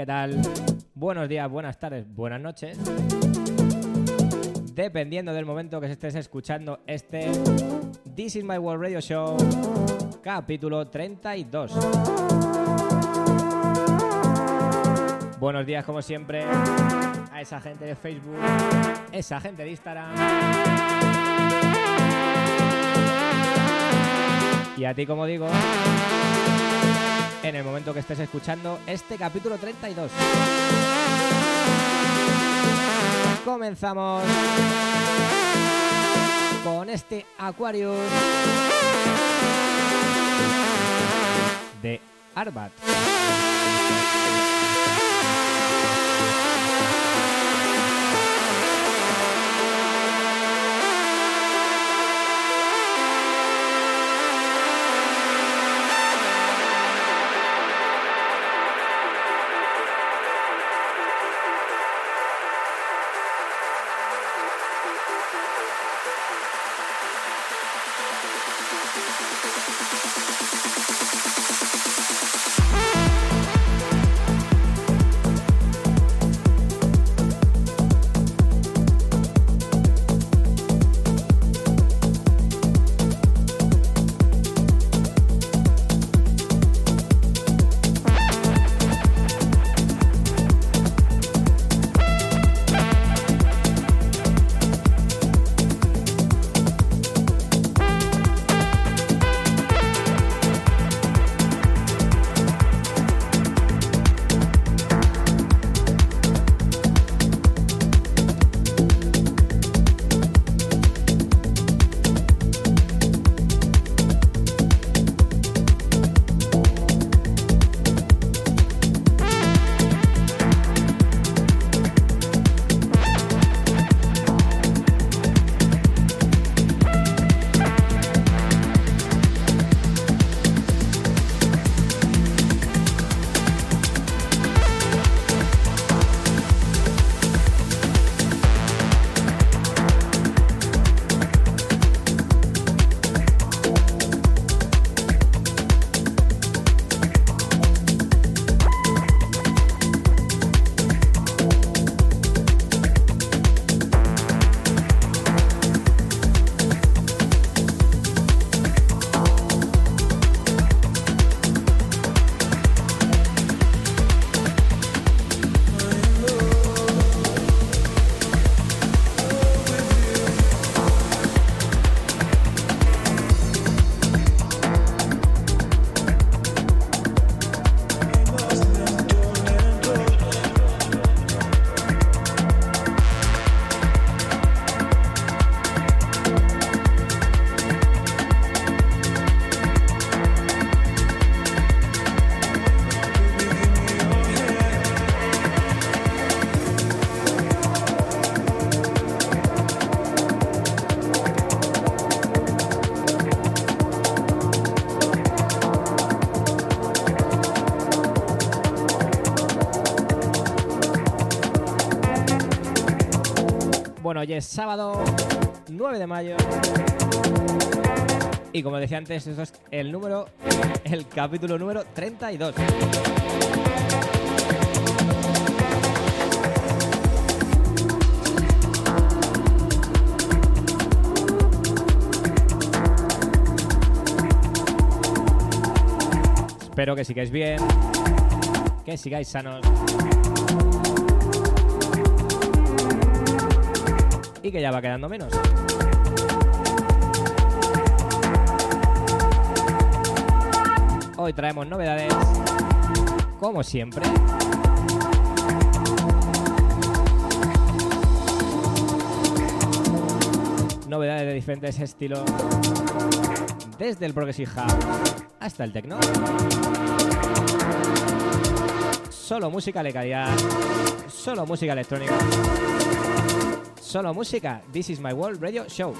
¿Qué tal? Buenos días, buenas tardes, buenas noches. Dependiendo del momento que estés escuchando este This is My World Radio Show, capítulo 32. Buenos días, como siempre, a esa gente de Facebook, esa gente de Instagram. Y a ti, como digo, en el momento que estés escuchando este capítulo 32. Comenzamos con este Aquarius de Arbat. Bueno, hoy es sábado 9 de mayo. Y como decía antes, esto es el número, el capítulo número 32. Espero que sigáis bien, que sigáis sanos. Y que ya va quedando menos. Hoy traemos novedades, como siempre. Novedades de diferentes estilos, desde el Progressive House hasta el Techno. Solo música de calidad, solo música electrónica, solo música. This is my world radio show.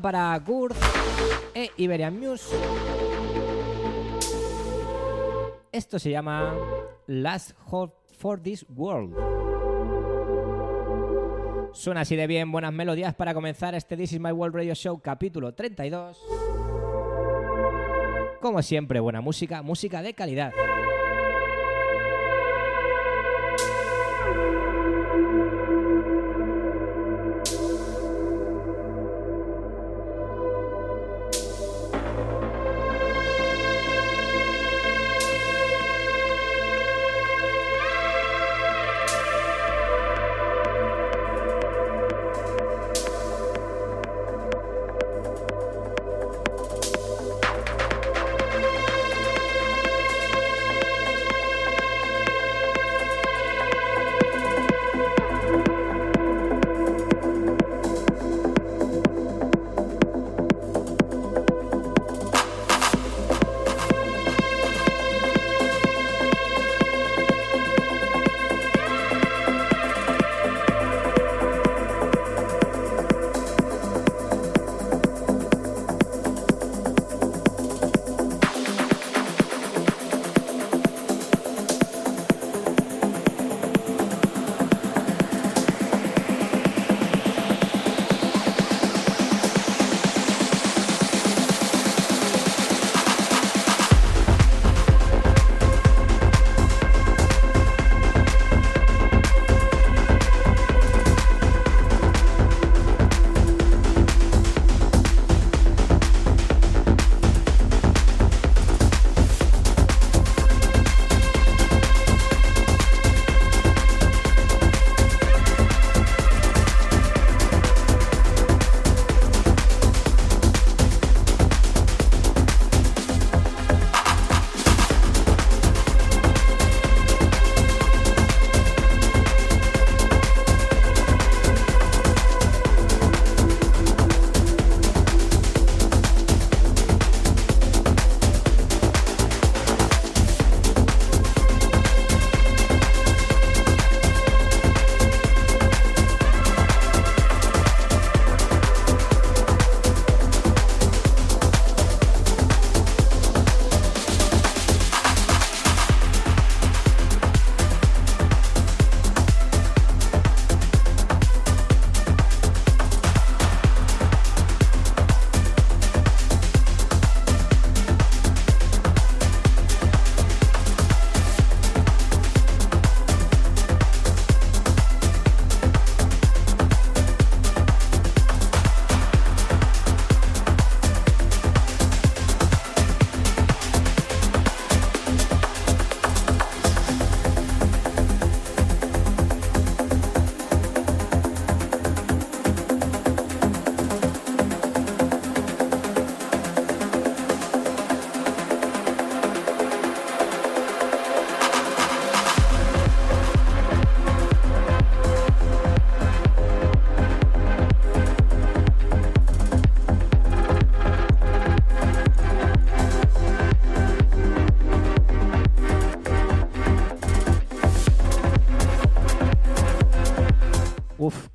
Para Gurth e Iberian Muse. Esto se llama Last Hope for This World. Suena así de bien, buenas melodías para comenzar este This is My World Radio Show capítulo 32. Como siempre, buena música, música de calidad.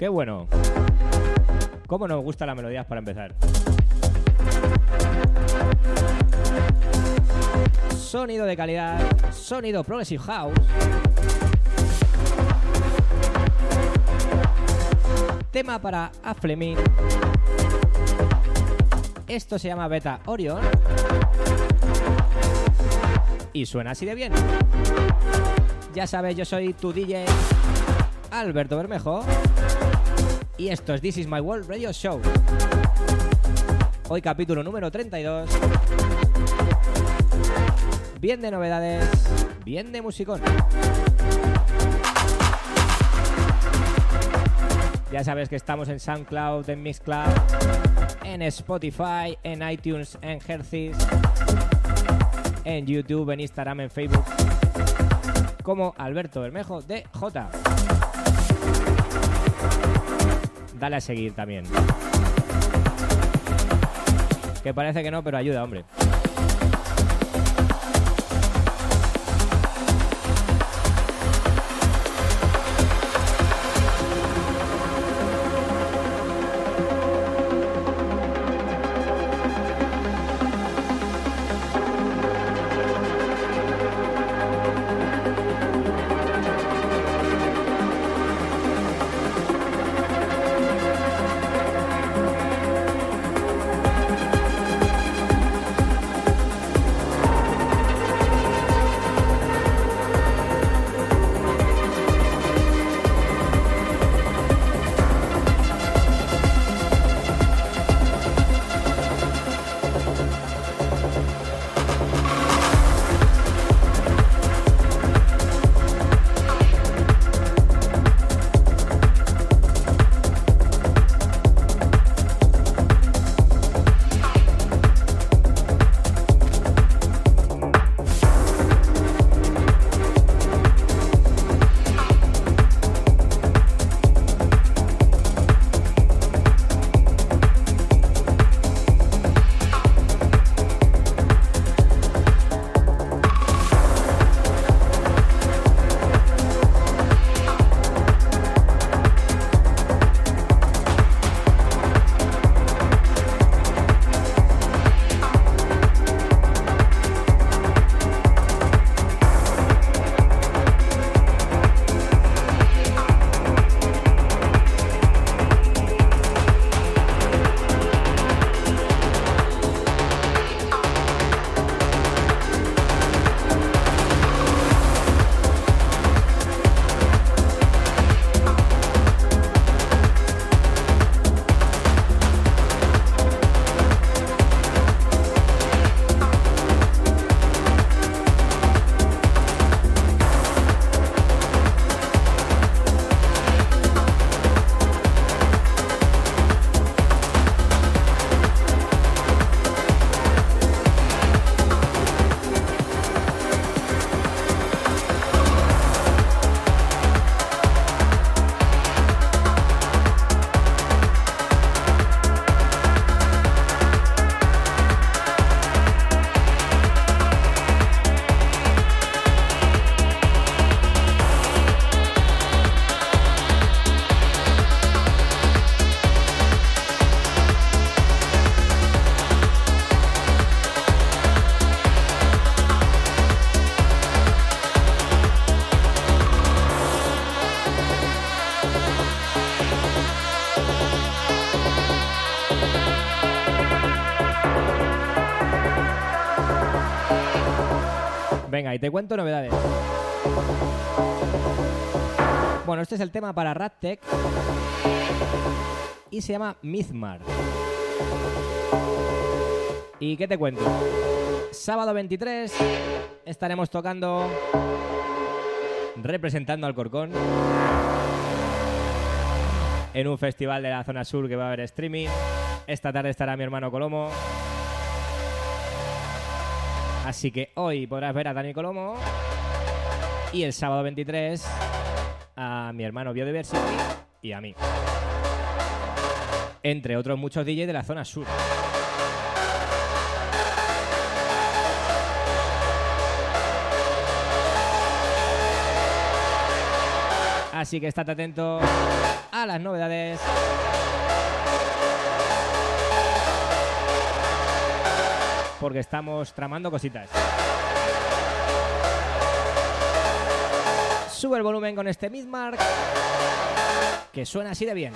Qué bueno. ¿Cómo nos gustan las melodías para empezar? Sonido de calidad, sonido Progressive House. Tema para Aflemin. Esto se llama Beta Orion. Y suena así de bien. Ya sabes, yo soy tu DJ Alberto Bermejo. Y esto es This Is My World Radio Show. Hoy capítulo número 32. Bien de novedades, bien de musicón. Ya sabes que estamos en SoundCloud, en Mixcloud, en Spotify, en iTunes, en Herces, en YouTube, en Instagram, en Facebook, como Alberto Bermejo de J. Dale a seguir también. Que parece que no, pero ayuda, hombre. Te cuento novedades. Bueno, este es el tema para Radtech y se llama Mythmar. ¿Y qué te cuento? Sábado 23 estaremos tocando, representando al Corcón en un festival de la zona sur que va a haber streaming. Esta tarde estará mi hermano Colomo Así que hoy podrás ver a Dani Colomo y el sábado 23 a mi hermano Biodiversity y a mí. Entre otros muchos DJs de la zona sur. Así que estate atento a las novedades. Porque estamos tramando cositas. Sube el volumen con este Midmark que suena así de bien.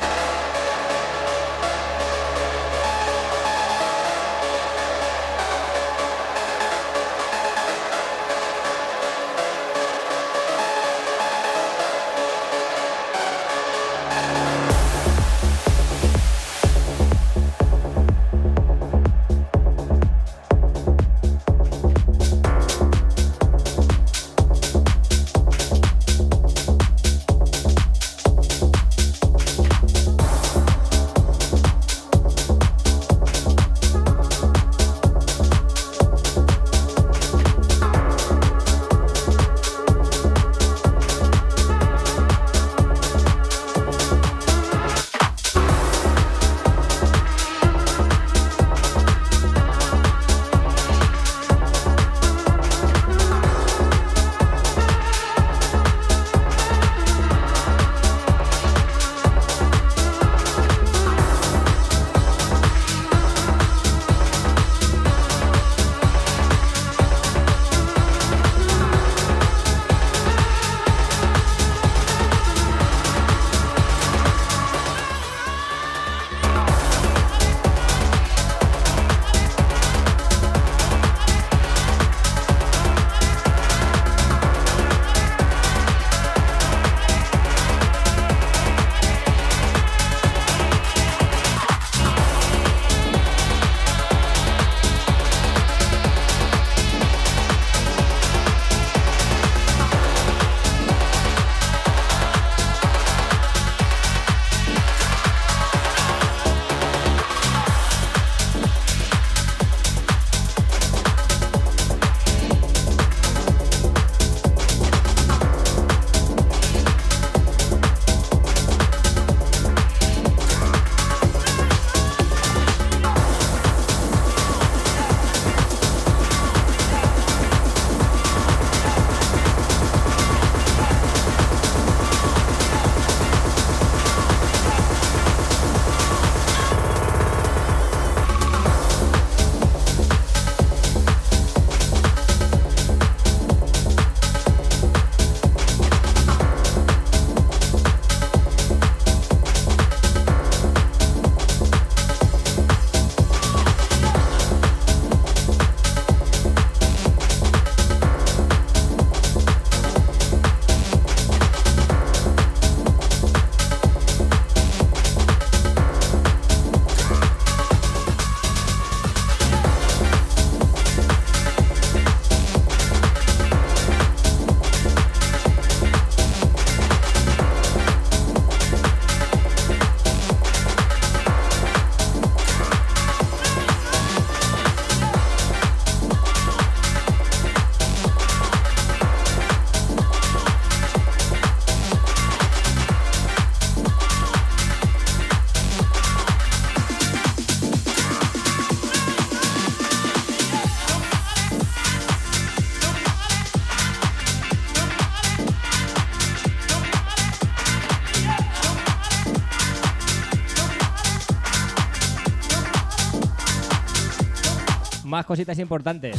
Cositas importantes.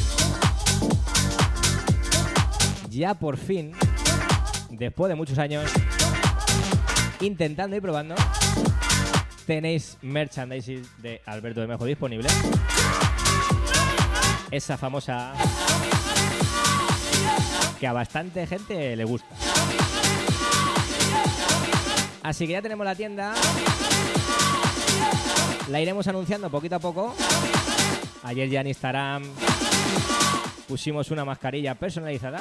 Ya por fin, después de muchos años, intentando y probando, tenéis merchandising de Alberto de Mejo disponible. Esa famosa que a bastante gente le gusta. Así que ya tenemos la tienda. La iremos anunciando poquito a poco Ayer ya en Instagram pusimos una mascarilla personalizada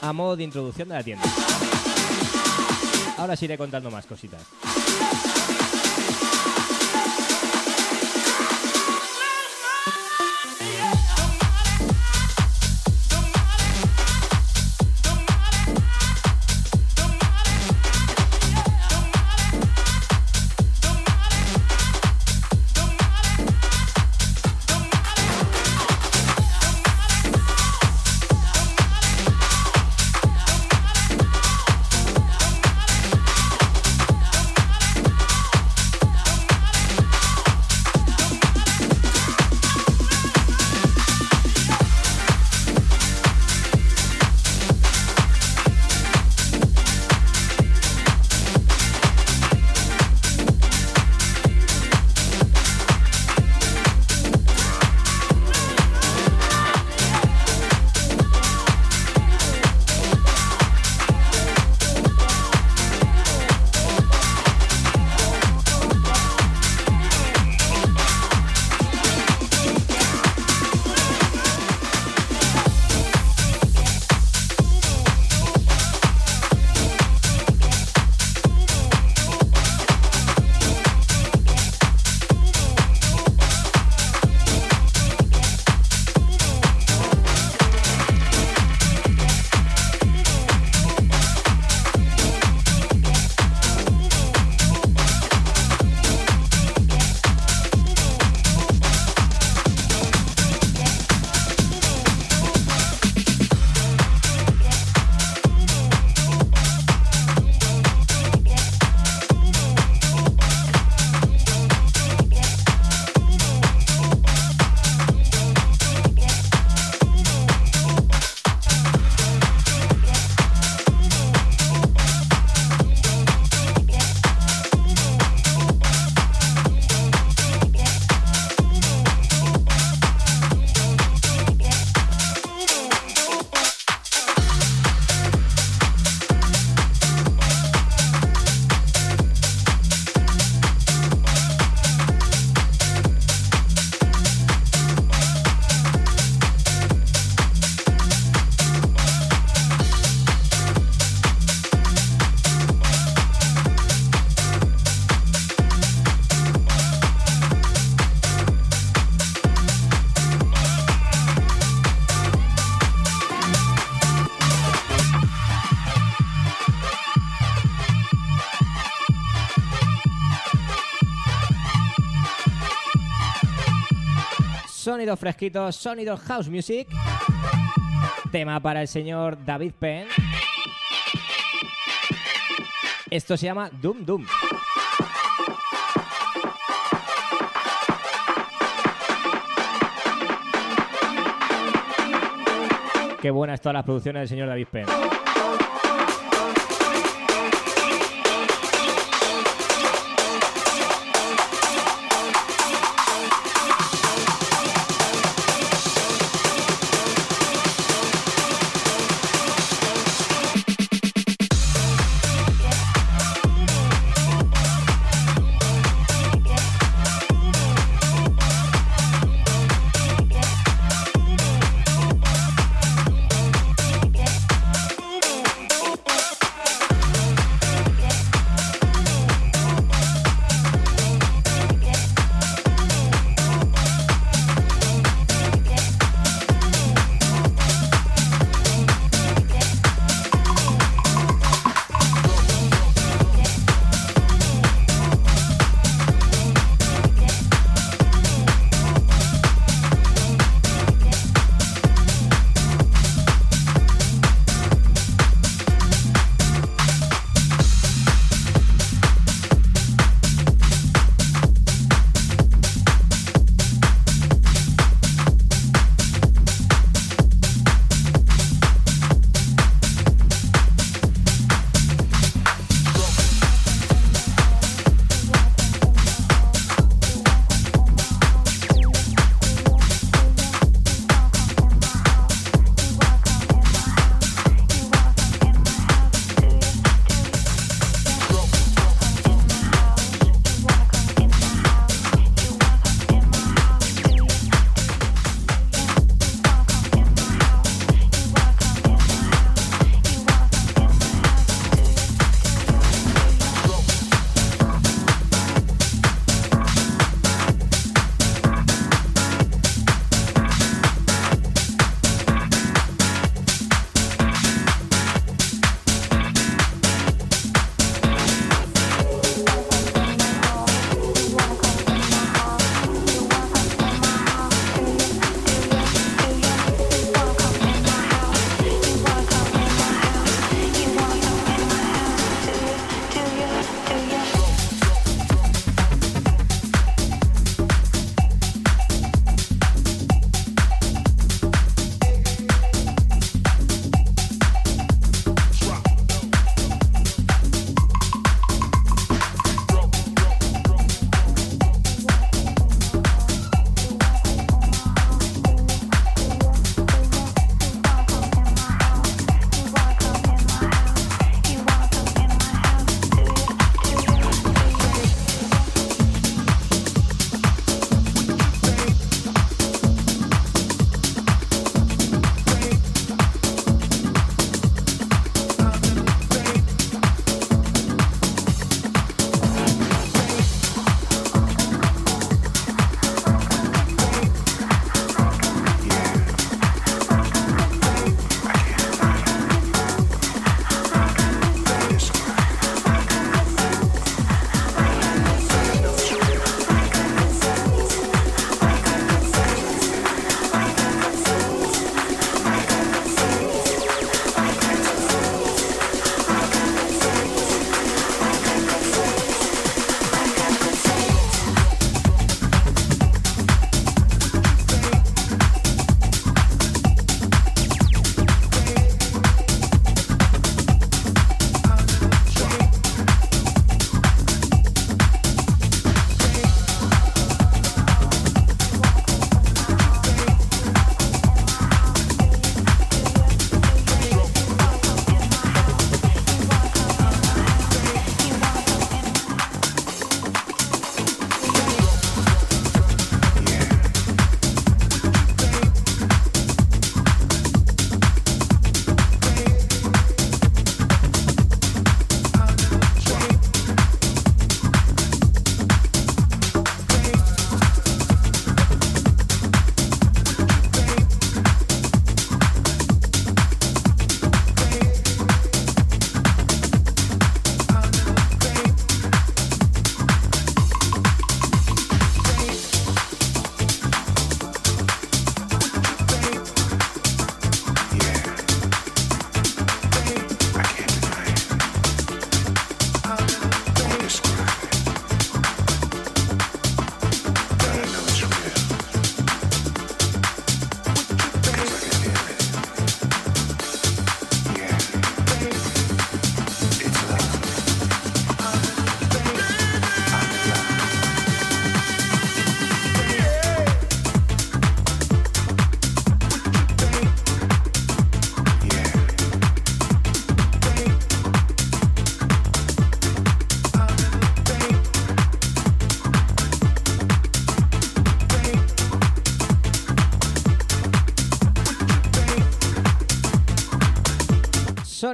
a modo de introducción de la tienda. Ahora os iré contando más cositas. Sonido fresquito, sonido house music. Tema para el señor David Penn. Esto se llama Doom Doom. Qué buenas todas las producciones del señor David Penn.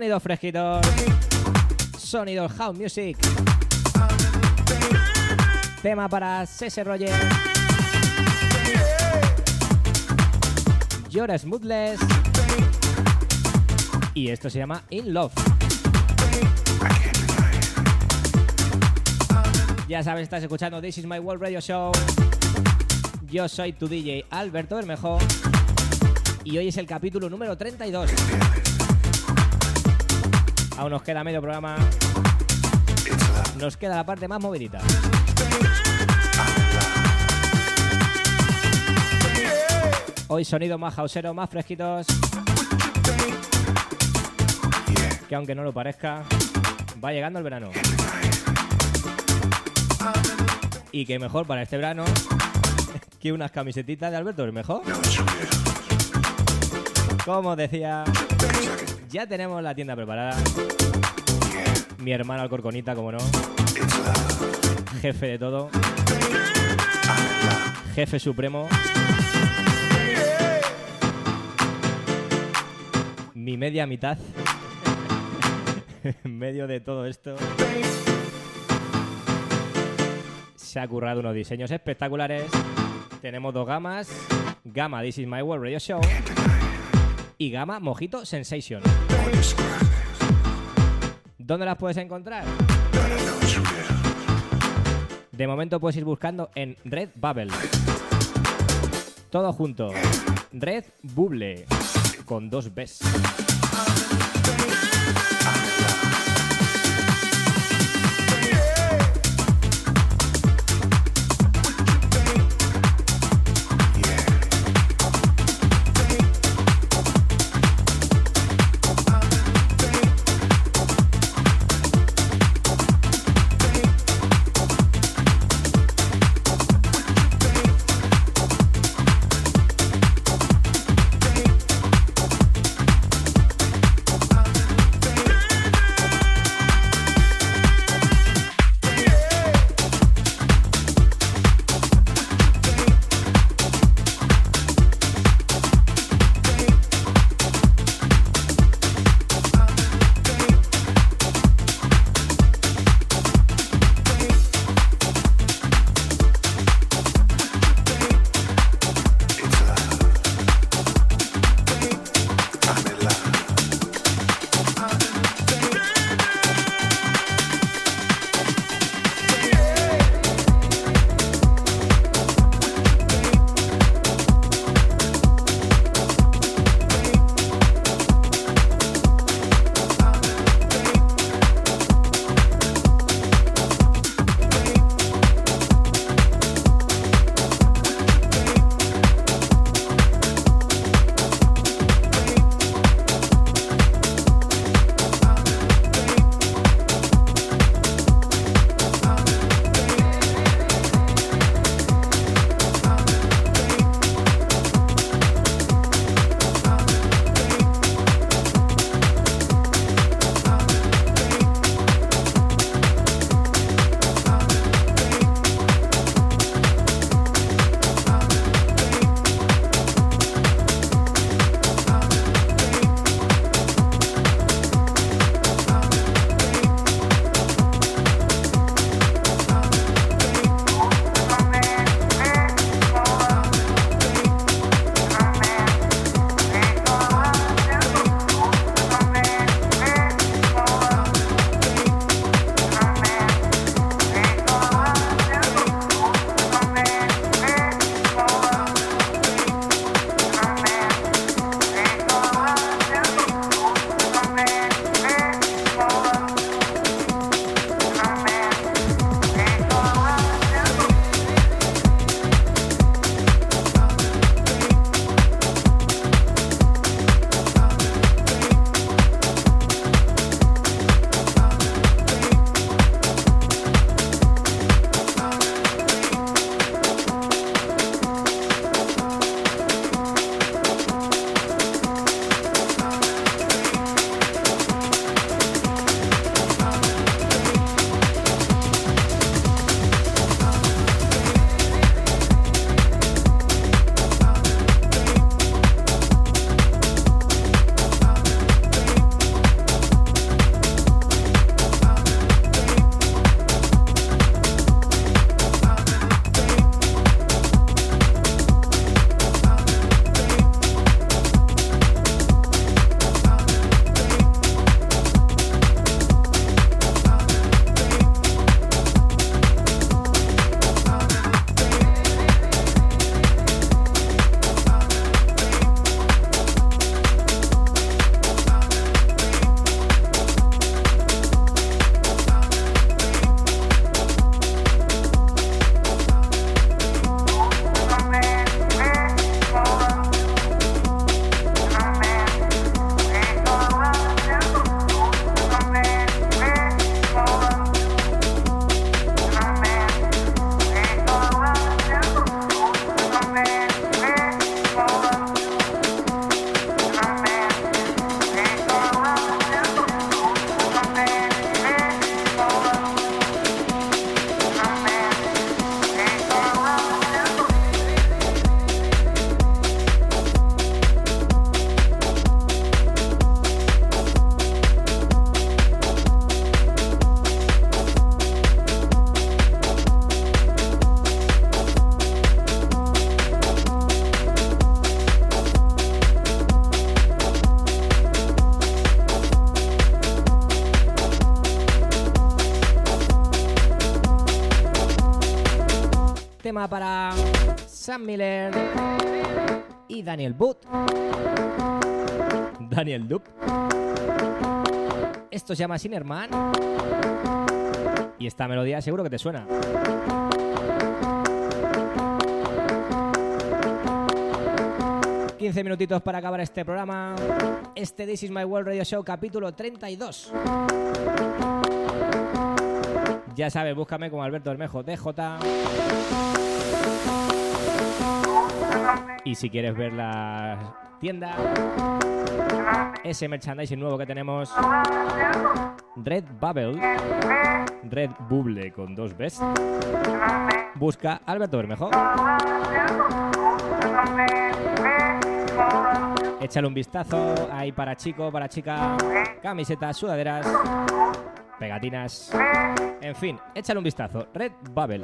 Sonido fresquito. Sonido house music. Tema para Cese Roger. You're Smoothless. Y esto se llama In Love. Ya sabes, estás escuchando This is My World Radio Show. Yo soy tu DJ Alberto Bermejo. Y hoy es el capítulo número 32. Aún nos queda medio programa. Nos queda la parte más movidita. Hoy sonidos más hauseros, más fresquitos. Que aunque no lo parezca, va llegando el verano. Y que mejor para este verano que unas camisetitas de Alberto Bermejo. Como os decía, ya tenemos la tienda preparada. Mi hermano Alcorconita, como no. Jefe de todo. Jefe supremo. Mi media mitad. en medio de todo esto. Se ha currado unos diseños espectaculares. Tenemos dos gamas. Gama This is My World Radio Show. Y gama Mojito Sensation. ¿Dónde las puedes encontrar? De momento puedes ir buscando en Red Bubble. Todo junto. Red Bubble. Con dos Bs. Esto se llama Sinerman. Y esta melodía seguro que te suena. 15 minutitos para acabar este programa. Este This Is My World Radio Show capítulo 32. Ya sabes, búscame como Alberto Bermejo DJ. Y si quieres ver la tienda, ese merchandising nuevo que tenemos, Red Bubble, Red Bubble con dos Bs, busca Alberto Bermejo. Échale un vistazo ahí para chico, para chica, camisetas, sudaderas, pegatinas, en fin, échale un vistazo. Red Bubble.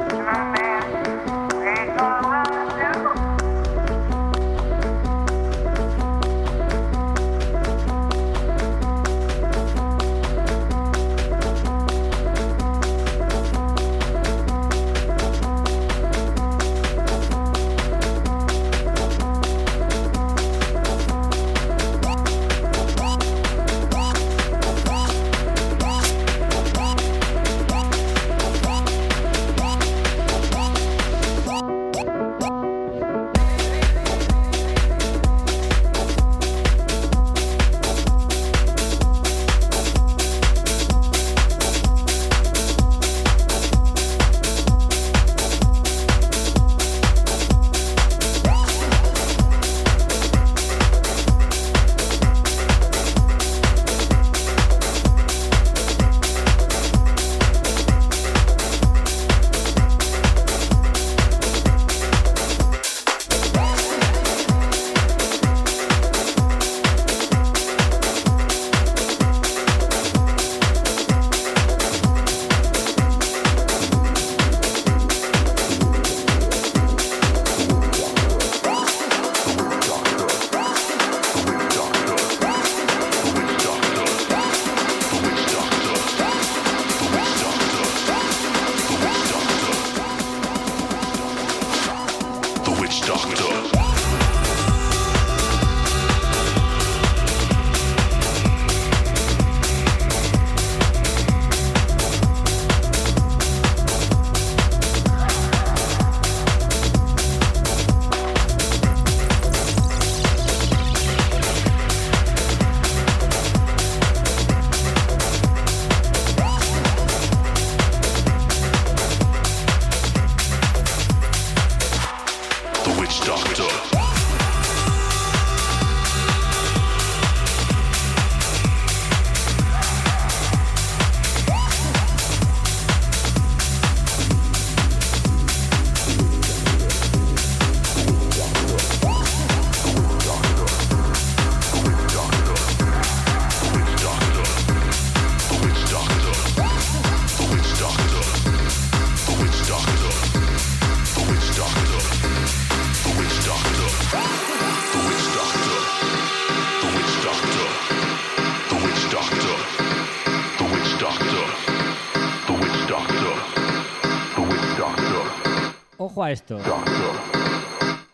Esto.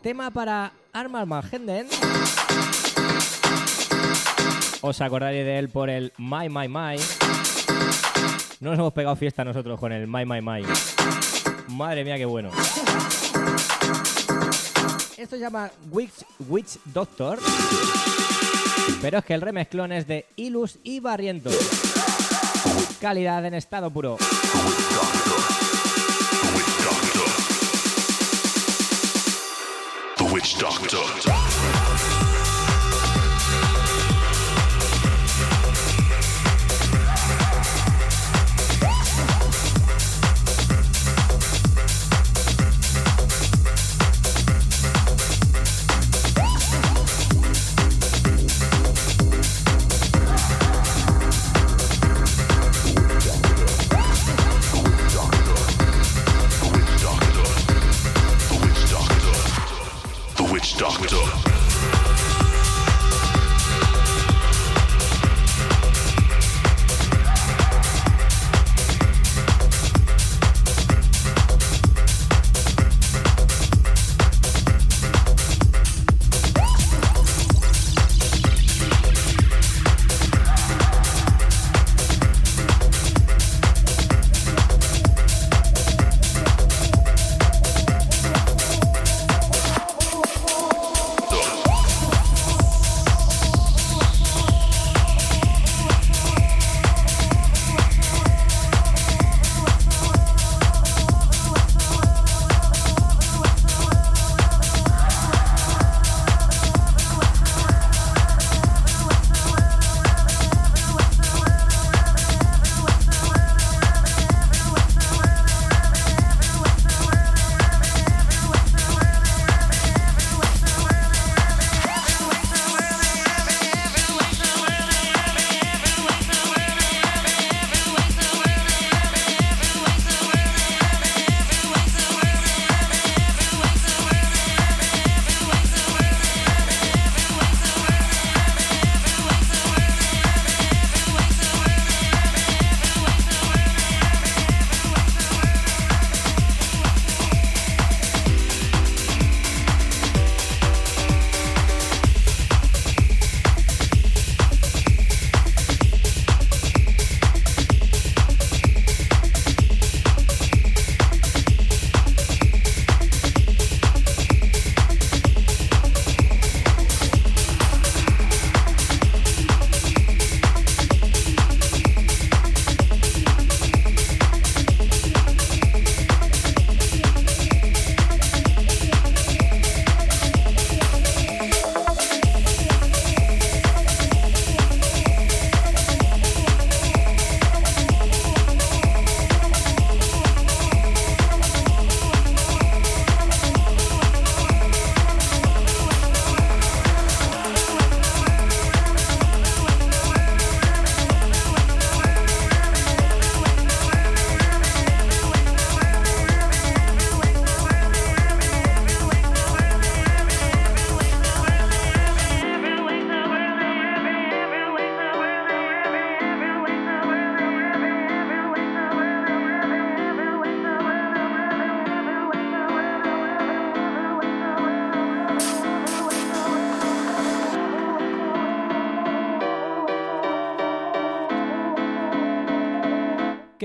Tema para Armar Magenden. Os acordaréis de él por el My My My. No nos hemos pegado fiesta nosotros con el My My My. Madre mía, qué bueno. Esto se llama Witch, Witch Doctor. Pero es que el remezclón es de Ilus y Barrientos. Calidad en estado puro. Witch Doctor.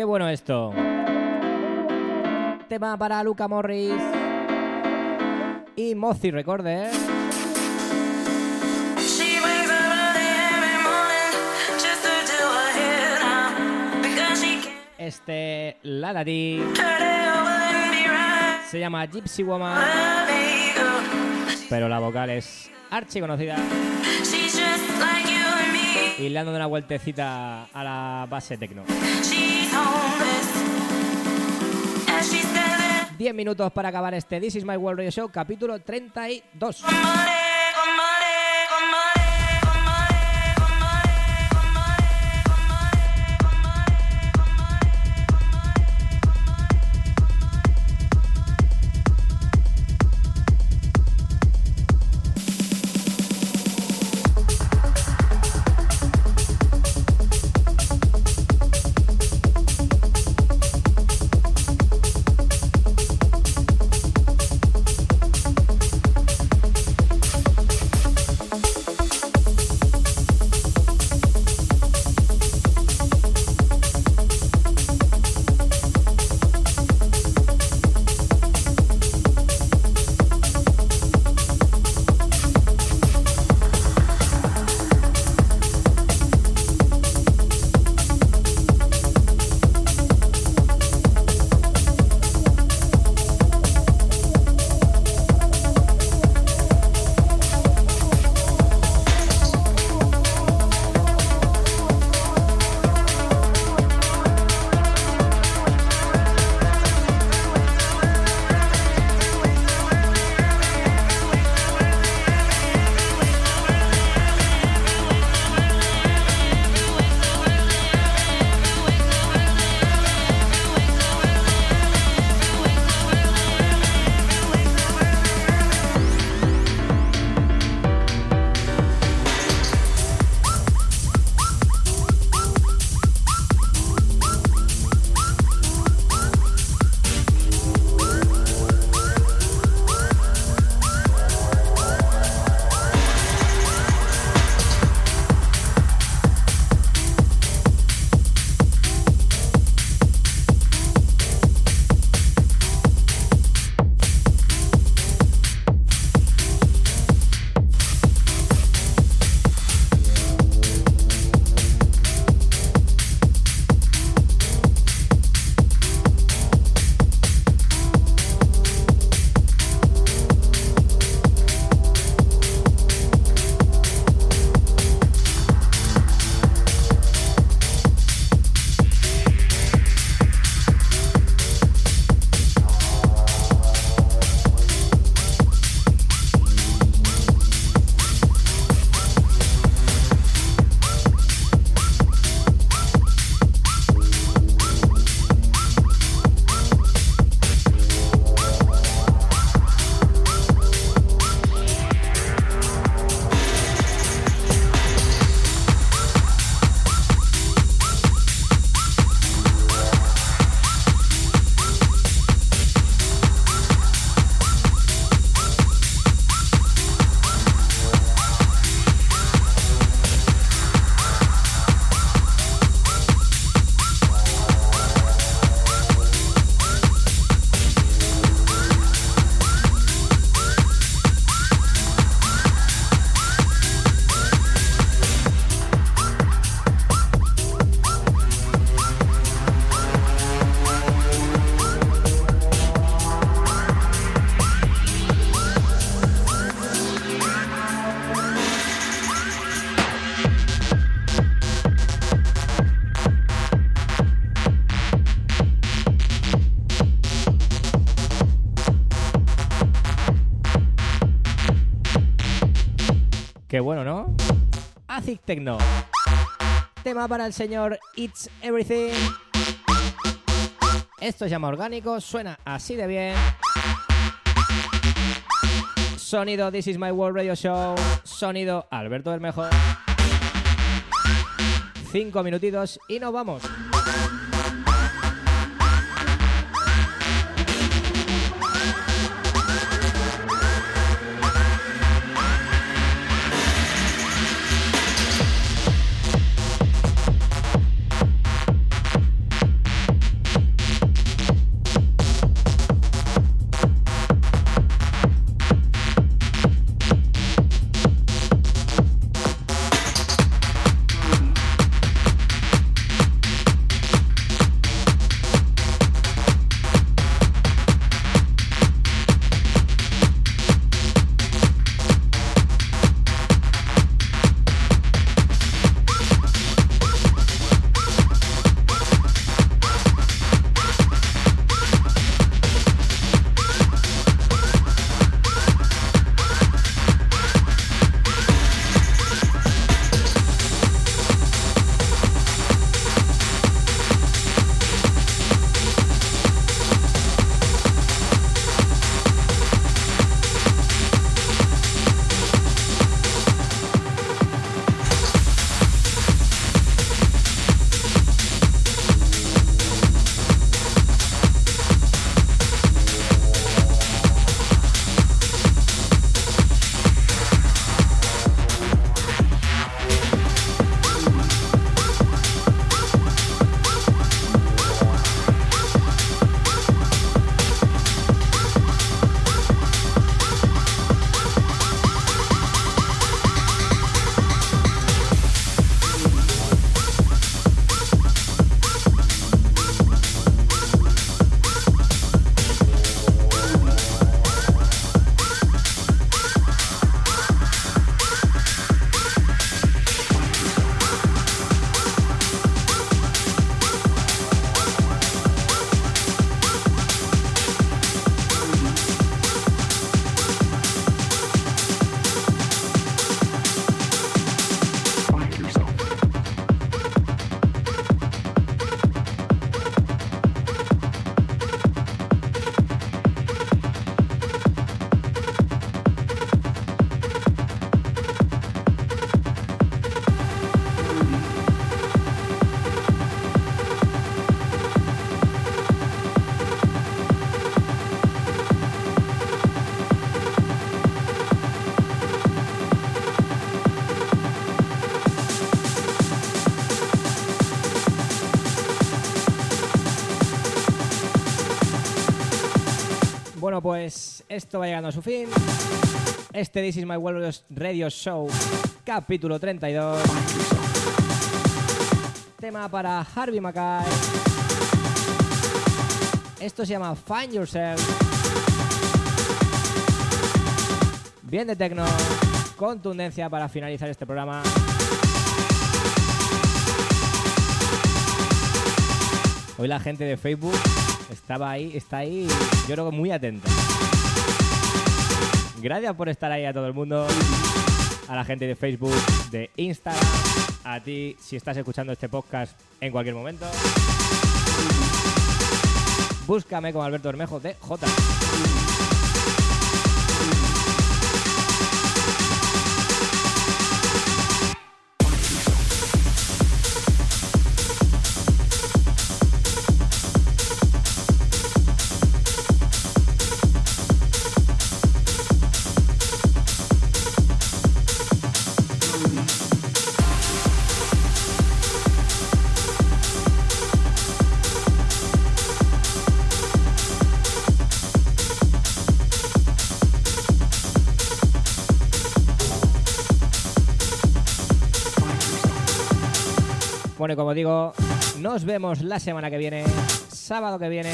Qué bueno esto. Tema para Luca Morris y Mozi Recorder. Este La se llama Gypsy Woman, pero la vocal es archi conocida. Y le dando una vueltecita a la base techno. 10 minutos para acabar este This is My World Radio Show, capítulo 32. Qué bueno, ¿no? Acid Techno. Tema para el señor It's Everything. Esto se llama orgánico, suena así de bien. Sonido This is My World Radio Show. Sonido Alberto del Mejor. Cinco minutitos y nos vamos. Pues esto va llegando a su fin. Este This is My World Radio Show, capítulo 32. Tema para Harvey Mackay. Esto se llama Find Yourself. Bien de tecno, contundencia para finalizar este programa. Hoy la gente de Facebook estaba ahí, está ahí, yo creo que muy atenta. Gracias por estar ahí a todo el mundo, a la gente de Facebook, de Instagram, a ti si estás escuchando este podcast en cualquier momento. Búscame con Alberto Bermejo de J. Como digo, nos vemos la semana que viene, sábado que viene.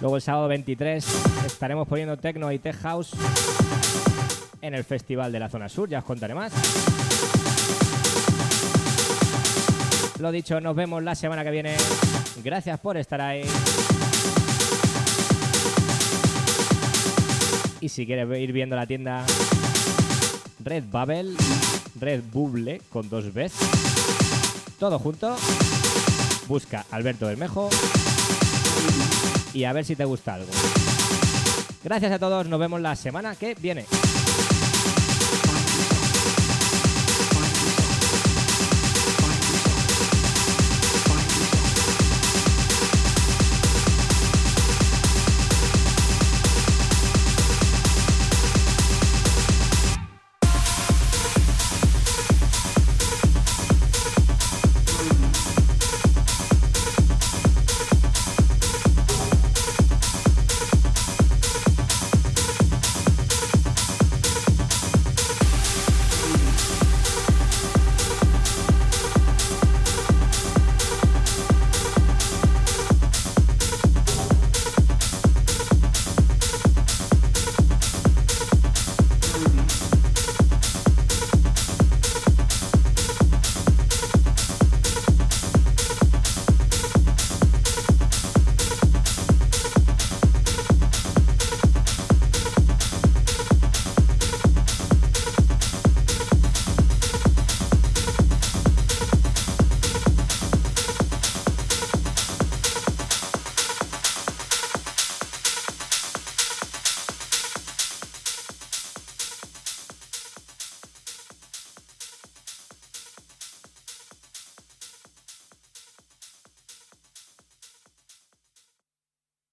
Luego el sábado 23 estaremos poniendo techno y tech house en el festival de la zona sur, ya os contaré más. Lo dicho, nos vemos la semana que viene. Gracias por estar ahí. Y si quieres ir viendo la tienda Red Bubble, Red Bubble con dos Bs, todo junto. Busca Alberto Bermejo y a ver si te gusta algo. Gracias a todos, nos vemos la semana que viene.